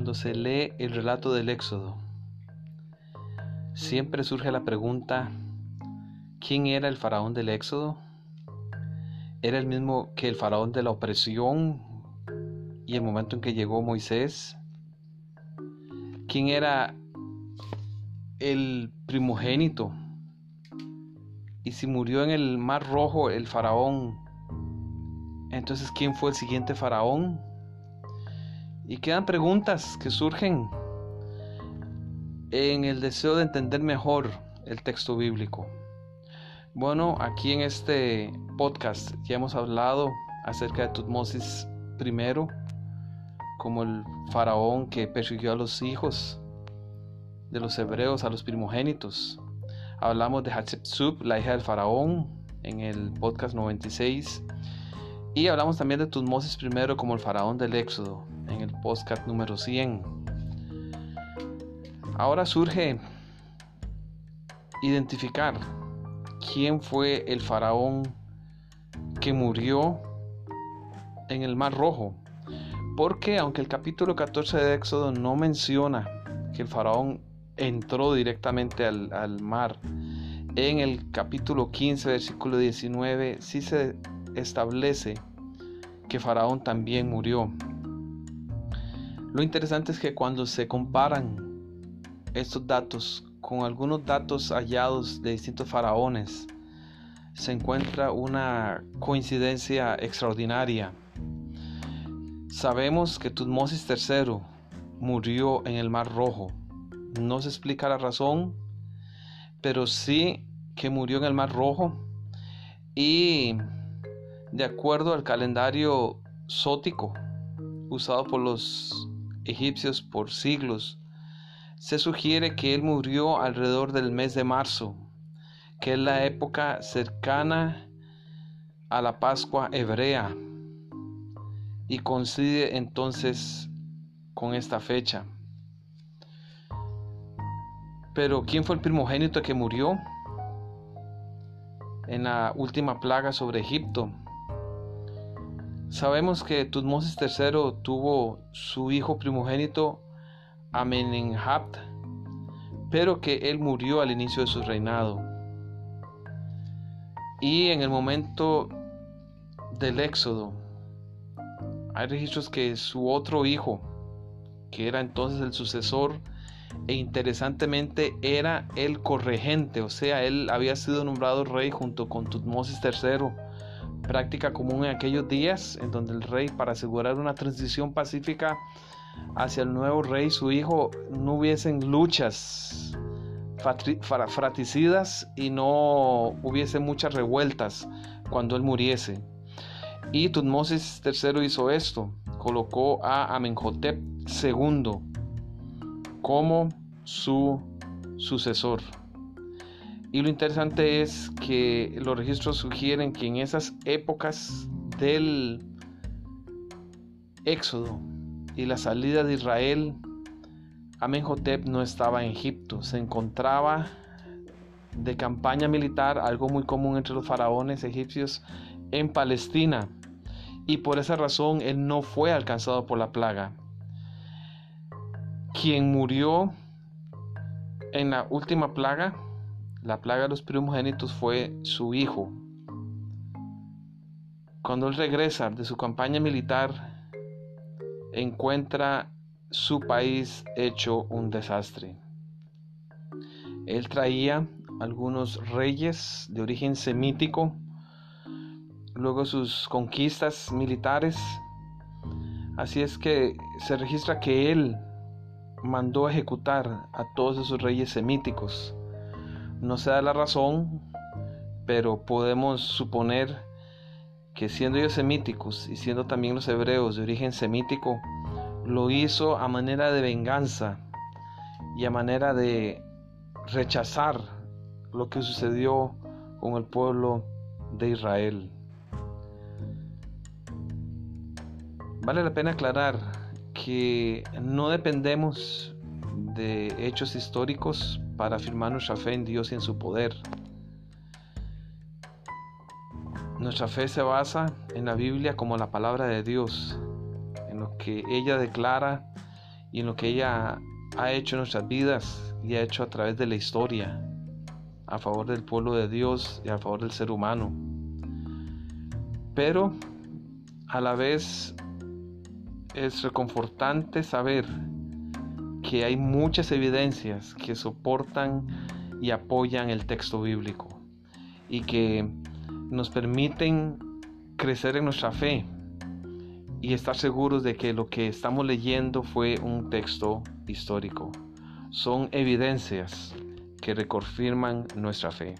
Cuando se lee el relato del Éxodo, siempre surge la pregunta, ¿quién era el faraón del Éxodo? ¿Era el mismo que el faraón de la opresión y el momento en que llegó Moisés? ¿Quién era el primogénito? Y si murió en el mar rojo el faraón, entonces ¿quién fue el siguiente faraón? Y quedan preguntas que surgen en el deseo de entender mejor el texto bíblico. Bueno, aquí en este podcast ya hemos hablado acerca de Tutmosis I, como el faraón que persiguió a los hijos de los hebreos, a los primogénitos. Hablamos de Hatshepsut, la hija del faraón, en el podcast 96. Y hablamos también de Tutmosis I como el faraón del Éxodo, en el podcast número 100. Ahora surge identificar quién fue el faraón que murió en el Mar Rojo. Porque aunque el capítulo 14 de Éxodo no menciona que el faraón entró directamente al, al mar, en el capítulo 15, versículo 19, sí se establece que Faraón también murió. Lo interesante es que cuando se comparan estos datos con algunos datos hallados de distintos faraones, se encuentra una coincidencia extraordinaria. Sabemos que Tutmosis III murió en el Mar Rojo. No se explica la razón, pero sí que murió en el Mar Rojo y de acuerdo al calendario sótico usado por los egipcios por siglos, se sugiere que él murió alrededor del mes de marzo, que es la época cercana a la Pascua hebrea y coincide entonces con esta fecha. Pero ¿quién fue el primogénito que murió en la última plaga sobre Egipto? Sabemos que Tutmosis III tuvo su hijo primogénito Amenemhat, pero que él murió al inicio de su reinado. Y en el momento del éxodo, hay registros que su otro hijo, que era entonces el sucesor, e interesantemente era el corregente, o sea, él había sido nombrado rey junto con Tutmosis III práctica común en aquellos días en donde el rey para asegurar una transición pacífica hacia el nuevo rey su hijo no hubiesen luchas fraticidas y no hubiese muchas revueltas cuando él muriese. Y Tutmosis III hizo esto, colocó a Amenhotep II como su sucesor. Y lo interesante es que los registros sugieren que en esas épocas del éxodo y la salida de Israel, Amenhotep no estaba en Egipto, se encontraba de campaña militar, algo muy común entre los faraones egipcios, en Palestina. Y por esa razón él no fue alcanzado por la plaga. Quien murió en la última plaga la plaga de los primogénitos fue su hijo. Cuando él regresa de su campaña militar, encuentra su país hecho un desastre. Él traía algunos reyes de origen semítico, luego sus conquistas militares. Así es que se registra que él mandó ejecutar a todos esos reyes semíticos. No se da la razón, pero podemos suponer que siendo ellos semíticos y siendo también los hebreos de origen semítico, lo hizo a manera de venganza y a manera de rechazar lo que sucedió con el pueblo de Israel. Vale la pena aclarar que no dependemos de hechos históricos para afirmar nuestra fe en Dios y en su poder. Nuestra fe se basa en la Biblia como la palabra de Dios, en lo que ella declara y en lo que ella ha hecho en nuestras vidas y ha hecho a través de la historia a favor del pueblo de Dios y a favor del ser humano. Pero a la vez es reconfortante saber que hay muchas evidencias que soportan y apoyan el texto bíblico y que nos permiten crecer en nuestra fe y estar seguros de que lo que estamos leyendo fue un texto histórico. Son evidencias que reconfirman nuestra fe.